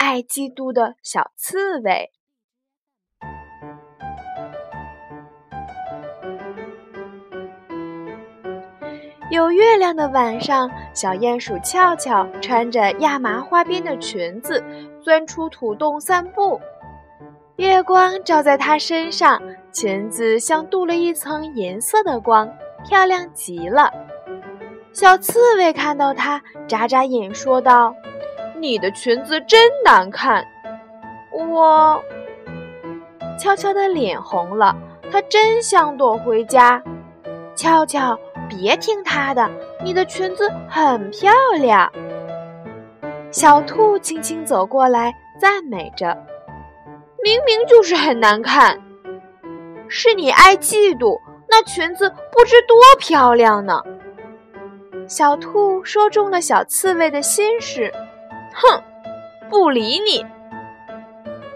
爱嫉妒的小刺猬》。有月亮的晚上，小鼹鼠俏俏穿着亚麻花边的裙子，钻出土洞散步。月光照在她身上，裙子像镀了一层银色的光，漂亮极了。小刺猬看到它，眨眨眼说道：“你的裙子真难看。”我悄悄的脸红了，他真想躲回家。俏俏，别听他的，你的裙子很漂亮。小兔轻轻走过来，赞美着：“明明就是很难看，是你爱嫉妒，那裙子不知多漂亮呢。”小兔说中了小刺猬的心事，哼，不理你。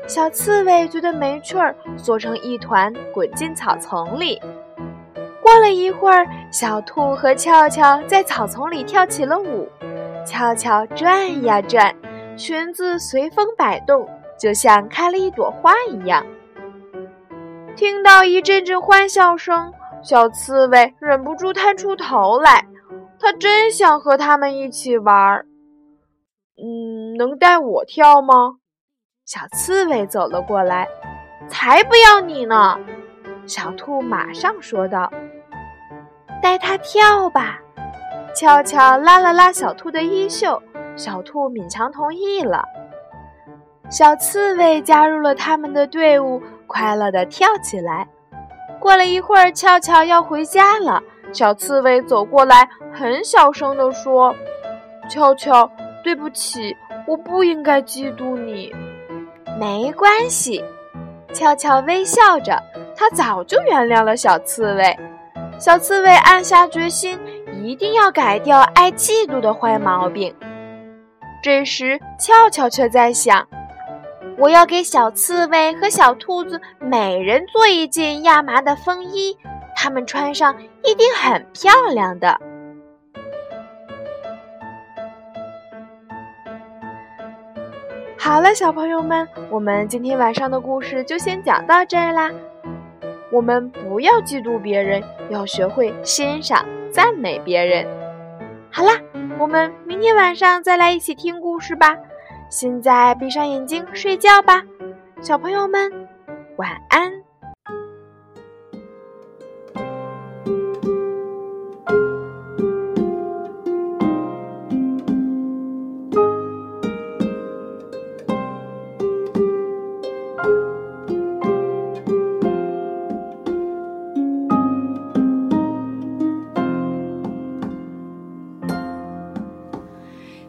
小刺猬觉得没趣儿，缩成一团，滚进草丛里。过了一会儿，小兔和俏俏在草丛里跳起了舞，俏俏转呀转，裙子随风摆动，就像开了一朵花一样。听到一阵阵欢笑声，小刺猬忍不住探出头来。它真想和他们一起玩儿，嗯，能带我跳吗？小刺猬走了过来，才不要你呢！小兔马上说道：“带它跳吧。”俏俏拉了拉小兔的衣袖，小兔勉强同意了。小刺猬加入了他们的队伍，快乐地跳起来。过了一会儿，俏俏要回家了。小刺猬走过来，很小声地说：“俏俏，对不起，我不应该嫉妒你。”没关系，悄悄微笑着，他早就原谅了小刺猬。小刺猬暗下决心，一定要改掉爱嫉妒的坏毛病。这时，俏俏却在想：“我要给小刺猬和小兔子每人做一件亚麻的风衣。”他们穿上一定很漂亮的。好了，小朋友们，我们今天晚上的故事就先讲到这儿啦。我们不要嫉妒别人，要学会欣赏、赞美别人。好啦，我们明天晚上再来一起听故事吧。现在闭上眼睛睡觉吧，小朋友们，晚安。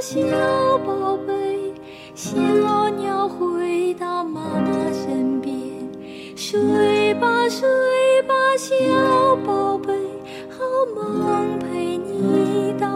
小宝贝。小鸟回到妈妈身边，睡吧睡吧，小宝贝，好梦陪你到，